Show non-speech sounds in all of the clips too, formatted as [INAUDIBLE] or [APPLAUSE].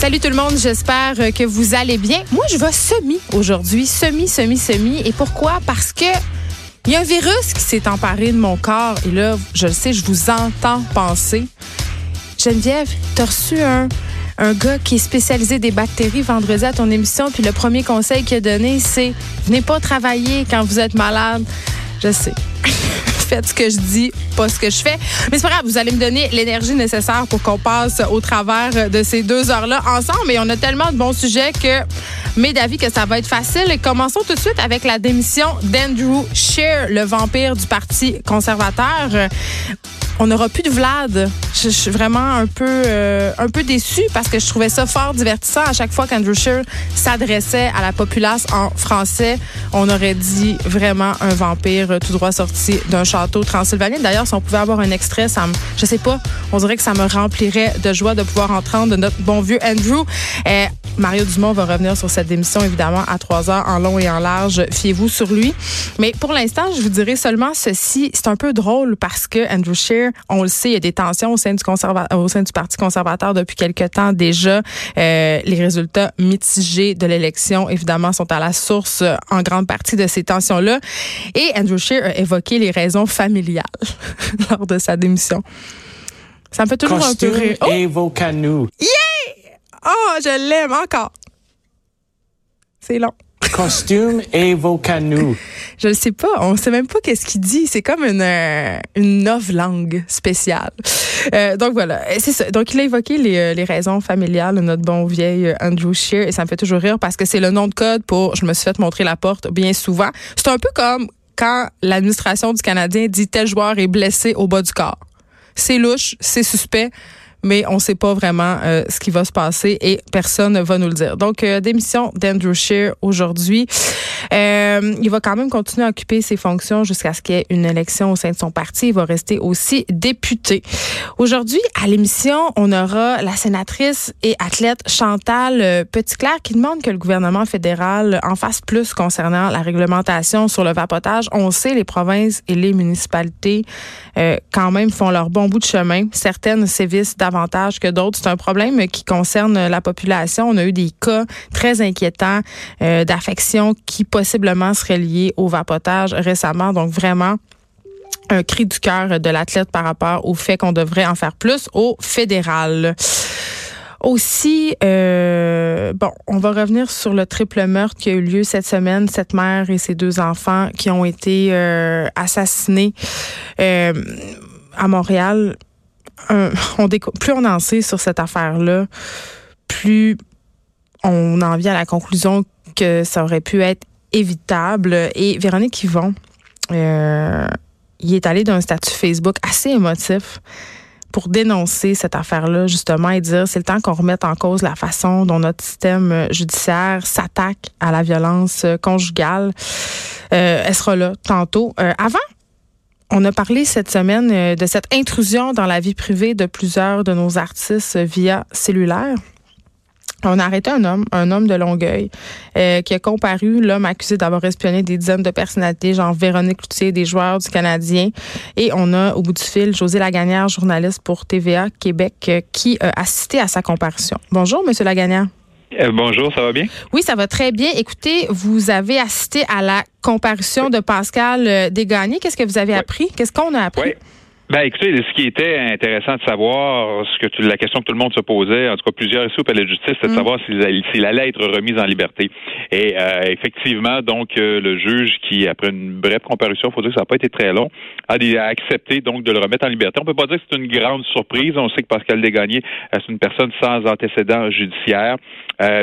Salut tout le monde, j'espère que vous allez bien. Moi, je vais semi aujourd'hui, semi, semi, semi. Et pourquoi? Parce que il y a un virus qui s'est emparé de mon corps. Et là, je le sais, je vous entends penser. Geneviève, t'as reçu un, un gars qui est spécialisé des bactéries vendredi à ton émission. Puis le premier conseil qu'il a donné, c'est venez pas travailler quand vous êtes malade. Je sais. [LAUGHS] faites ce que je dis, pas ce que je fais. Mais c'est pas grave, vous allez me donner l'énergie nécessaire pour qu'on passe au travers de ces deux heures-là ensemble. Et on a tellement de bons sujets que mes d'avis que ça va être facile. Et commençons tout de suite avec la démission d'Andrew Scheer, le vampire du Parti conservateur on n'aura plus de Vlad. Je, suis vraiment un peu, euh, un peu déçue parce que je trouvais ça fort divertissant à chaque fois qu'Andrew Scheer s'adressait à la populace en français. On aurait dit vraiment un vampire tout droit sorti d'un château transylvanien. D'ailleurs, si on pouvait avoir un extrait, ça me, je sais pas, on dirait que ça me remplirait de joie de pouvoir entendre notre bon vieux Andrew. Euh, Mario Dumont va revenir sur cette démission, évidemment, à 3 heures, en long et en large. Fiez-vous sur lui. Mais pour l'instant, je vous dirai seulement ceci. C'est un peu drôle parce que Andrew Scheer on le sait, il y a des tensions au sein du, au sein du Parti conservateur depuis quelque temps déjà. Euh, les résultats mitigés de l'élection, évidemment, sont à la source euh, en grande partie de ces tensions-là. Et Andrew Scheer a évoqué les raisons familiales [LAUGHS] lors de sa démission. Ça me fait toujours un peu rire. Oh! Oh, je l'aime encore. C'est long costume et vos canaux. [LAUGHS] Je ne sais pas. On ne sait même pas qu'est-ce qu'il dit. C'est comme une, euh, une langue spéciale. Euh, donc voilà, c'est ça. Donc il a évoqué les, euh, les raisons familiales de notre bon vieil Andrew Shear et ça me fait toujours rire parce que c'est le nom de code pour je me suis fait montrer la porte bien souvent. C'est un peu comme quand l'administration du Canadien dit tel joueur est blessé au bas du corps. C'est louche, c'est suspect mais on ne sait pas vraiment euh, ce qui va se passer et personne ne va nous le dire. Donc, euh, démission d'Andrew Scheer aujourd'hui. Euh, il va quand même continuer à occuper ses fonctions jusqu'à ce qu'il y ait une élection au sein de son parti. Il va rester aussi député. Aujourd'hui, à l'émission, on aura la sénatrice et athlète Chantal Petitclerc qui demande que le gouvernement fédéral en fasse plus concernant la réglementation sur le vapotage. On sait, les provinces et les municipalités quand même font leur bon bout de chemin. Certaines sévissent que d'autres. C'est un problème qui concerne la population. On a eu des cas très inquiétants euh, d'affections qui possiblement seraient liées au vapotage récemment. Donc vraiment, un cri du cœur de l'athlète par rapport au fait qu'on devrait en faire plus au fédéral. Aussi, euh, bon, on va revenir sur le triple meurtre qui a eu lieu cette semaine. Cette mère et ses deux enfants qui ont été euh, assassinés à Montréal plus on en sait sur cette affaire-là, plus on en vient à la conclusion que ça aurait pu être évitable. Et Véronique Yvon, euh, il est allé d'un statut Facebook assez émotif pour dénoncer cette affaire-là, justement, et dire c'est le temps qu'on remette en cause la façon dont notre système judiciaire s'attaque à la violence conjugale. Euh, elle sera là tantôt. Euh, avant, on a parlé cette semaine euh, de cette intrusion dans la vie privée de plusieurs de nos artistes via cellulaire. On a arrêté un homme, un homme de Longueuil, euh, qui a comparu, l'homme accusé d'avoir espionné des dizaines de personnalités, genre Véronique Loutier, des joueurs du Canadien. Et on a, au bout du fil, José Lagagnère, journaliste pour TVA Québec, euh, qui a assisté à sa comparution. Bonjour, Monsieur Lagagnère. Euh, bonjour, ça va bien? Oui, ça va très bien. Écoutez, vous avez assisté à la comparution de Pascal euh, Desgagnés. Qu'est-ce que vous avez appris? Qu'est-ce qu'on a appris? Ben, écoutez, ce qui était intéressant de savoir, ce que tu, la question que tout le monde se posait, en tout cas plusieurs ici au palais de justice, c'est de mm. savoir s'il allait être remis en liberté. Et euh, effectivement, donc euh, le juge qui, après une brève comparution, il faut dire que ça n'a pas été très long, a, accepté donc de le remettre en liberté. On peut pas dire que c'est une grande surprise. On sait que Pascal Desgagnés, euh, c'est une personne sans antécédent judiciaire,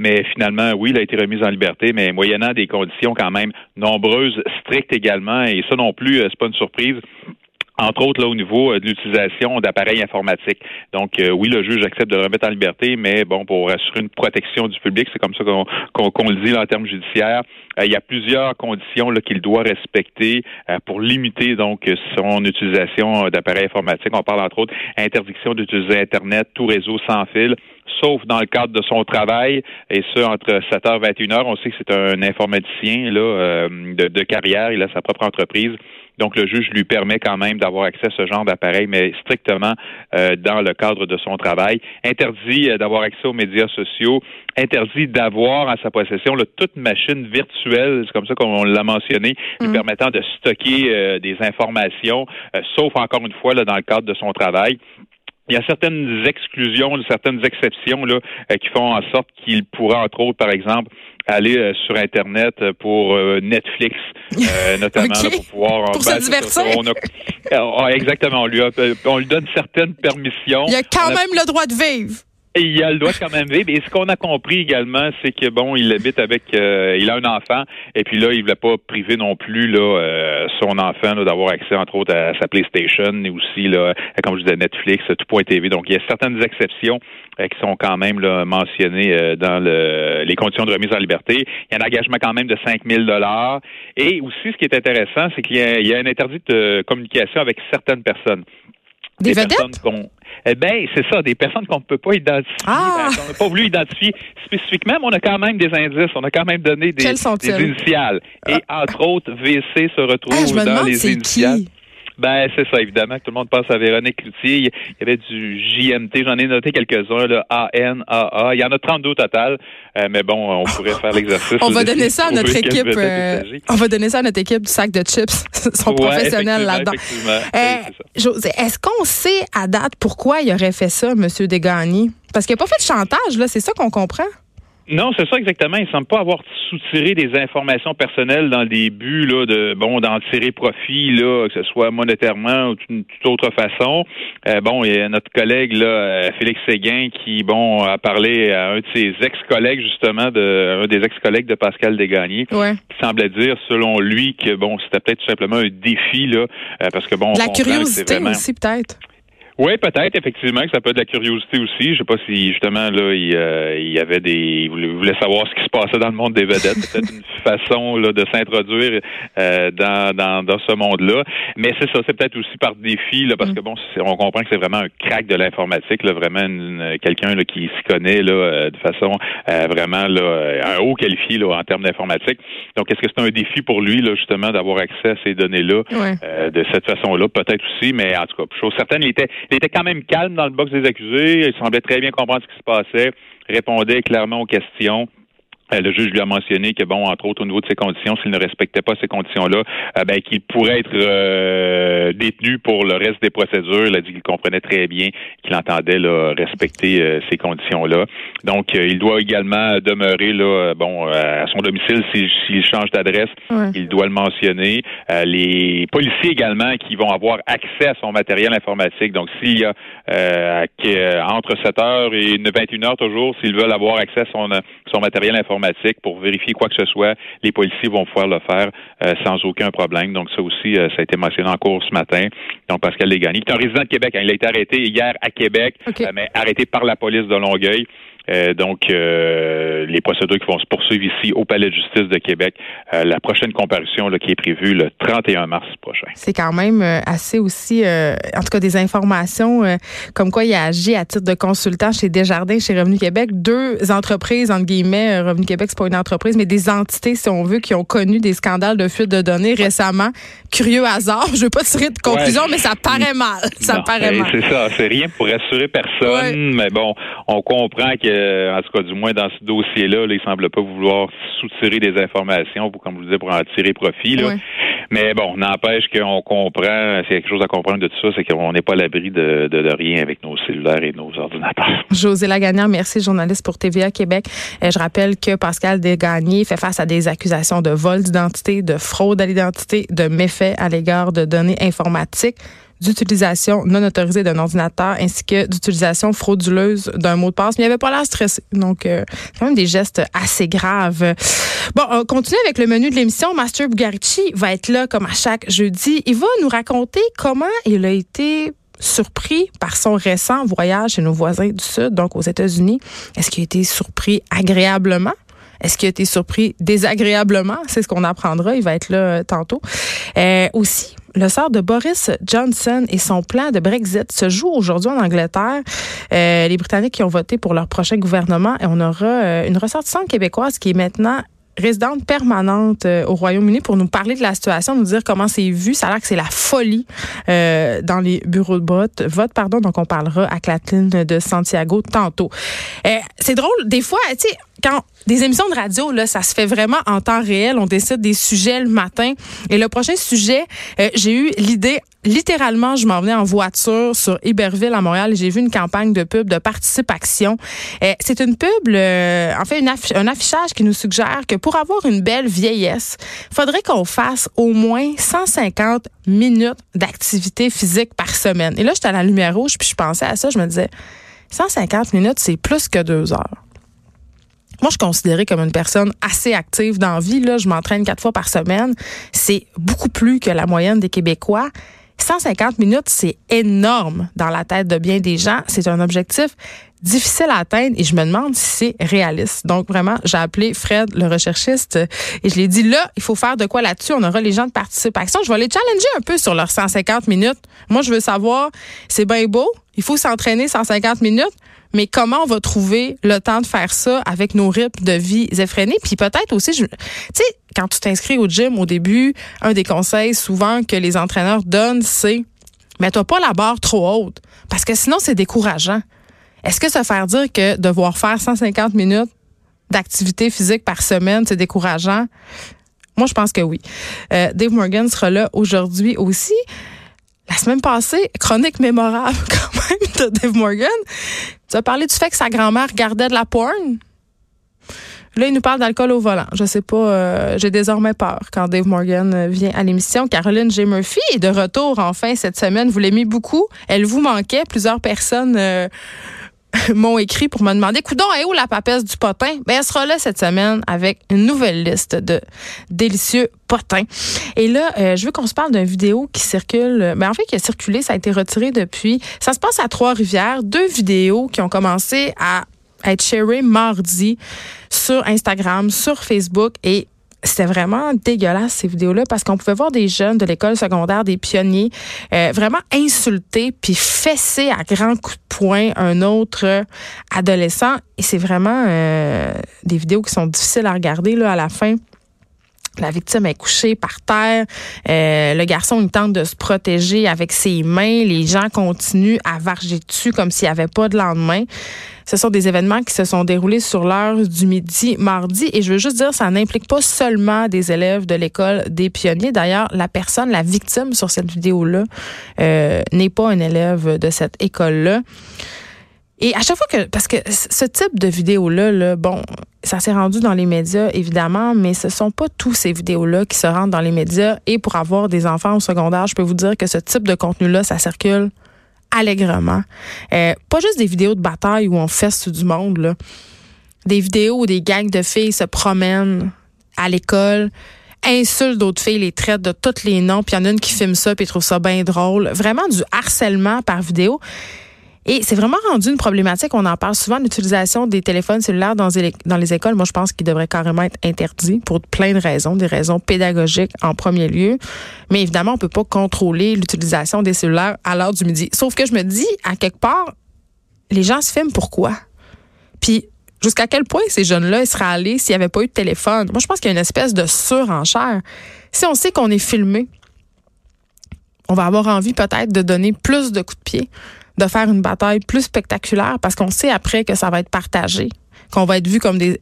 mais finalement, oui, il a été remis en liberté, mais moyennant des conditions quand même nombreuses, strictes également. Et ça non plus, c'est pas une surprise entre autres là au niveau euh, de l'utilisation d'appareils informatiques. Donc euh, oui, le juge accepte de le remettre en liberté, mais bon, pour assurer une protection du public, c'est comme ça qu'on le dit là, en termes judiciaires. Euh, il y a plusieurs conditions qu'il doit respecter pour limiter donc son utilisation d'appareils informatiques. On parle entre autres interdiction d'utiliser Internet, tout réseau sans fil, sauf dans le cadre de son travail, et ce, entre 7h et 21h. On sait que c'est un informaticien là, euh, de, de carrière, il a sa propre entreprise. Donc, le juge lui permet quand même d'avoir accès à ce genre d'appareil, mais strictement euh, dans le cadre de son travail. Interdit euh, d'avoir accès aux médias sociaux, interdit d'avoir en sa possession là, toute machine virtuelle, c'est comme ça qu'on l'a mentionné, lui permettant de stocker des informations, sauf encore une fois là, dans le cadre de son travail. Il y a certaines exclusions, certaines exceptions là, euh, qui font en sorte qu'il pourra, entre autres, par exemple, aller euh, sur Internet pour euh, Netflix, [LAUGHS] notamment pour pouvoir... Pour ben, se divertir. Ah, exactement. On lui, on lui donne certaines permissions. Il a quand même le droit de vivre. Il a le droit quand même vivre. Et ce qu'on a compris également, c'est que bon, il habite avec, euh, il a un enfant, et puis là, il voulait pas priver non plus là euh, son enfant d'avoir accès entre autres à sa PlayStation et aussi là, comme je disais, Netflix, tout point TV. Donc il y a certaines exceptions euh, qui sont quand même là, mentionnées dans le, les conditions de remise en liberté. Il y a un engagement quand même de 5 000 dollars. Et aussi, ce qui est intéressant, c'est qu'il y, y, a un interdit de communication avec certaines personnes. Des, vedettes? Eh bien, c'est ça, des personnes qu'on ne peut pas identifier, ah! ben, qu'on n'a pas voulu identifier spécifiquement, mais on a quand même des indices, on a quand même donné des, des initiales. Et ah. entre autres, VC se retrouve ah, dans les initiales. Qui? Ben, c'est ça, évidemment, tout le monde pense à Véronique Cloutier. Il y avait du JMT, j'en ai noté quelques-uns, là, ANAA. Il y en a 32 au total, euh, mais bon, on pourrait faire l'exercice. on va donner ça à notre équipe. Euh, on va donner ça à notre équipe du sac de chips. [LAUGHS] Ils sont professionnels là-dedans. Euh, est-ce qu'on sait à date pourquoi il aurait fait ça, M. Degani? Parce qu'il n'a pas fait de chantage, là, c'est ça qu'on comprend? Non, c'est ça exactement. Il semble pas avoir soutiré des informations personnelles dans des buts là, de bon d'en tirer profit là, que ce soit monétairement ou d'une toute autre façon. Euh, bon, il y a notre collègue là, euh, Félix Séguin, qui bon a parlé à un de ses ex-collègues justement, de un des ex-collègues de Pascal Desgagnés, ouais. qui semblait dire selon lui que bon c'était peut-être tout simplement un défi là, euh, parce que bon, la curiosité aussi peut-être. Oui, peut-être effectivement que ça peut être de la curiosité aussi. Je sais pas si justement là il, euh, il y avait des, il voulait, savoir ce qui se passait dans le monde des vedettes. Peut-être une [LAUGHS] façon là de s'introduire euh, dans, dans, dans ce monde-là. Mais c'est ça, c'est peut-être aussi par défi là parce mm. que bon, on comprend que c'est vraiment un crack de l'informatique là, vraiment quelqu'un là qui s'y connaît là euh, de façon vraiment là un haut qualifié là en termes d'informatique. Donc est-ce que c'est un défi pour lui là justement d'avoir accès à ces données-là de cette façon-là? Peut-être aussi, mais en tout cas, chose certaine, il était il était quand même calme dans le box des accusés. Il semblait très bien comprendre ce qui se passait, répondait clairement aux questions. Euh, le juge lui a mentionné que, bon, entre autres, au niveau de ses conditions, s'il ne respectait pas ces conditions-là, euh, ben, qu'il pourrait être euh, détenu pour le reste des procédures. Il a dit qu'il comprenait très bien qu'il entendait là, respecter ces conditions-là. Donc, il doit également demeurer là, bon, à son domicile s'il change d'adresse. Il doit le mentionner. les policiers également qui vont avoir accès à son matériel informatique. Donc, s'il y a entre 7 heures et 21 heures toujours, s'ils veulent avoir accès à son, son matériel informatique, pour vérifier quoi que ce soit, les policiers vont pouvoir le faire euh, sans aucun problème. Donc ça aussi, euh, ça a été mentionné en cours ce matin. Donc Pascal Légani, qui est un résident de Québec, hein. il a été arrêté hier à Québec, euh, mais arrêté par la police de Longueuil. Euh, donc, euh, les procédures qui vont se poursuivre ici au Palais de justice de Québec. Euh, la prochaine comparution là, qui est prévue le 31 mars prochain. C'est quand même assez aussi, en tout cas, des informations comme quoi il a agi à titre de consultant chez Desjardins, chez Revenu Québec. Deux entreprises, entre guillemets, Revenu Québec, c'est pas une entreprise, mais des entités, si on veut, qui ont connu des scandales de fuite de données récemment. Curieux hasard, je veux pas tirer de conclusion, mais ça paraît mal. Ça paraît mal. C'est ça, c'est rien pour rassurer personne, mais bon, on comprend que en tout cas, du moins dans ce dossier-là, là, il semble pas vouloir soutirer des informations pour, comme je vous disais, pour en tirer profit. Là. Mais bon, n'empêche qu'on comprend, s'il y a quelque chose à comprendre de tout ça, c'est qu'on n'est pas à l'abri de, de, rien avec nos cellulaires et nos ordinateurs. [LAUGHS] José Lagagnère, merci, journaliste pour TVA Québec. Euh, je rappelle que Pascal Desgagnés fait face à des accusations de vol d'identité, de fraude à l'identité, de méfaits à l'égard de données informatiques d'utilisation non autorisée d'un ordinateur ainsi que d'utilisation frauduleuse d'un mot de passe. Mais il avait pas l'air stressé. Donc, euh, quand même des gestes assez graves. Bon, on continue avec le menu de l'émission. Master Bugarici va être là comme à chaque jeudi. Il va nous raconter comment il a été surpris par son récent voyage chez nos voisins du Sud, donc aux États-Unis. Est-ce qu'il a été surpris agréablement? Est-ce qu'il a été surpris désagréablement? C'est ce qu'on apprendra. Il va être là euh, tantôt. Euh, aussi, le sort de Boris Johnson et son plan de Brexit se joue aujourd'hui en Angleterre. Euh, les Britanniques qui ont voté pour leur prochain gouvernement et on aura euh, une ressortissante québécoise qui est maintenant résidente permanente euh, au Royaume-Uni pour nous parler de la situation, nous dire comment c'est vu. Ça a l'air que c'est la folie euh, dans les bureaux de vote. vote pardon. Donc, on parlera à Clatine de Santiago tantôt. Euh, c'est drôle, des fois, tu sais, quand des émissions de radio, là, ça se fait vraiment en temps réel. On décide des sujets le matin. Et le prochain sujet, euh, j'ai eu l'idée, littéralement, je m'en venais en voiture sur Iberville à Montréal et j'ai vu une campagne de pub de participation. Euh, c'est une pub, euh, en fait, un affichage qui nous suggère que pour avoir une belle vieillesse, faudrait qu'on fasse au moins 150 minutes d'activité physique par semaine. Et là, j'étais à la lumière rouge, puis je pensais à ça, je me disais, 150 minutes, c'est plus que deux heures. Moi, je suis considérée comme une personne assez active dans la vie. Je m'entraîne quatre fois par semaine. C'est beaucoup plus que la moyenne des Québécois. 150 minutes, c'est énorme dans la tête de bien des gens. C'est un objectif difficile à atteindre et je me demande si c'est réaliste. Donc vraiment, j'ai appelé Fred, le recherchiste, et je lui ai dit là, il faut faire de quoi là-dessus. On aura les gens de participation. Je vais les challenger un peu sur leurs 150 minutes. Moi, je veux savoir, c'est bien beau, il faut s'entraîner 150 minutes, mais comment on va trouver le temps de faire ça avec nos rythmes de vie effrénés? Puis peut-être aussi, tu sais, quand tu t'inscris au gym au début, un des conseils souvent que les entraîneurs donnent, c'est mets-toi pas la barre trop haute, parce que sinon c'est décourageant. Est-ce que ça faire dire que devoir faire 150 minutes d'activité physique par semaine, c'est décourageant? Moi, je pense que oui. Euh, Dave Morgan sera là aujourd'hui aussi. La semaine passée, chronique mémorable [LAUGHS] quand même de Dave Morgan. Tu as parlé du fait que sa grand-mère regardait de la porn. Là, il nous parle d'alcool au volant. Je sais pas, euh, j'ai désormais peur quand Dave Morgan vient à l'émission. Caroline J. Murphy est de retour enfin cette semaine. Vous l'aimez beaucoup. Elle vous manquait. Plusieurs personnes euh, [LAUGHS] m'ont écrit pour me demander, coudon, est où la papesse du potin? Ben, elle sera là cette semaine avec une nouvelle liste de délicieux potins. Et là, euh, je veux qu'on se parle d'une vidéo qui circule. Ben, en fait, qui a circulé, ça a été retiré depuis. Ça se passe à Trois-Rivières. Deux vidéos qui ont commencé à être sharées mardi sur Instagram, sur Facebook et c'était vraiment dégueulasse ces vidéos-là parce qu'on pouvait voir des jeunes de l'école secondaire, des pionniers, euh, vraiment insulter puis fesser à grands coups de poing un autre adolescent. Et c'est vraiment euh, des vidéos qui sont difficiles à regarder là à la fin. La victime est couchée par terre. Euh, le garçon, il tente de se protéger avec ses mains. Les gens continuent à varger dessus comme s'il n'y avait pas de lendemain. Ce sont des événements qui se sont déroulés sur l'heure du midi mardi. Et je veux juste dire, ça n'implique pas seulement des élèves de l'école des pionniers. D'ailleurs, la personne, la victime sur cette vidéo-là, euh, n'est pas un élève de cette école-là. Et à chaque fois que, parce que ce type de vidéo-là, là, bon, ça s'est rendu dans les médias, évidemment, mais ce sont pas tous ces vidéos-là qui se rendent dans les médias. Et pour avoir des enfants au secondaire, je peux vous dire que ce type de contenu-là, ça circule allègrement. Euh, pas juste des vidéos de bataille où on fesse du monde, là. Des vidéos où des gangs de filles se promènent à l'école, insultent d'autres filles, les traitent de tous les noms, puis il y en a une qui filme ça, puis trouve ça bien drôle. Vraiment du harcèlement par vidéo. Et c'est vraiment rendu une problématique. On en parle souvent, l'utilisation des téléphones cellulaires dans les, écoles. Moi, je pense qu'il devrait carrément être interdit pour plein de raisons, des raisons pédagogiques en premier lieu. Mais évidemment, on peut pas contrôler l'utilisation des cellulaires à l'heure du midi. Sauf que je me dis, à quelque part, les gens se filment pourquoi? Puis, jusqu'à quel point ces jeunes-là seraient allés s'il n'y avait pas eu de téléphone? Moi, je pense qu'il y a une espèce de surenchère. Si on sait qu'on est filmé, on va avoir envie peut-être de donner plus de coups de pied de faire une bataille plus spectaculaire parce qu'on sait après que ça va être partagé, qu'on va être vu comme des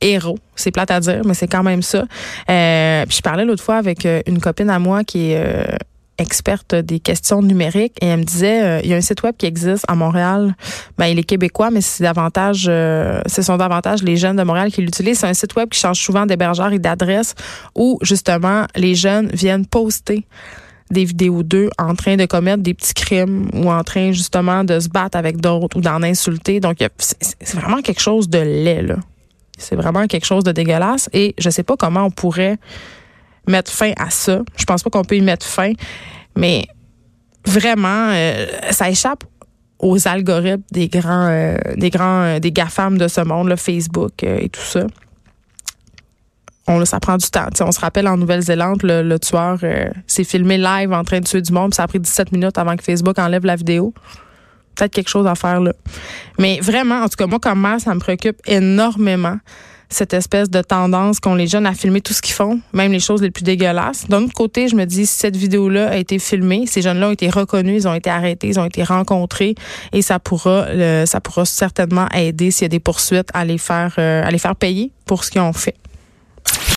héros. C'est plate à dire, mais c'est quand même ça. Euh, puis je parlais l'autre fois avec euh, une copine à moi qui est euh, experte des questions numériques et elle me disait il y a un site web qui existe à Montréal. Ben il est québécois mais c'est davantage ce sont davantage les jeunes de Montréal qui l'utilisent, c'est un site web qui change souvent d'hébergeur et d'adresse où justement les jeunes viennent poster des vidéos d'eux en train de commettre des petits crimes ou en train justement de se battre avec d'autres ou d'en insulter. Donc, c'est vraiment quelque chose de laid, là. C'est vraiment quelque chose de dégueulasse et je sais pas comment on pourrait mettre fin à ça. Je pense pas qu'on peut y mettre fin, mais vraiment, euh, ça échappe aux algorithmes des grands, euh, des grands, euh, des GAFAM de ce monde, là, Facebook et tout ça. Bon, ça prend du temps. on se rappelle en Nouvelle-Zélande, le, tueur euh, s'est filmé live en train de tuer du monde, puis ça a pris 17 minutes avant que Facebook enlève la vidéo. Peut-être quelque chose à faire là. Mais vraiment, en tout cas, moi, comme mère, ça me préoccupe énormément cette espèce de tendance qu'ont les jeunes à filmer tout ce qu'ils font, même les choses les plus dégueulasses. D'un autre côté, je me dis, si cette vidéo-là a été filmée, ces jeunes-là ont été reconnus, ils ont été arrêtés, ils ont été rencontrés, et ça pourra, ça pourra certainement aider s'il y a des poursuites à les faire, euh, à les faire payer pour ce qu'ils ont fait.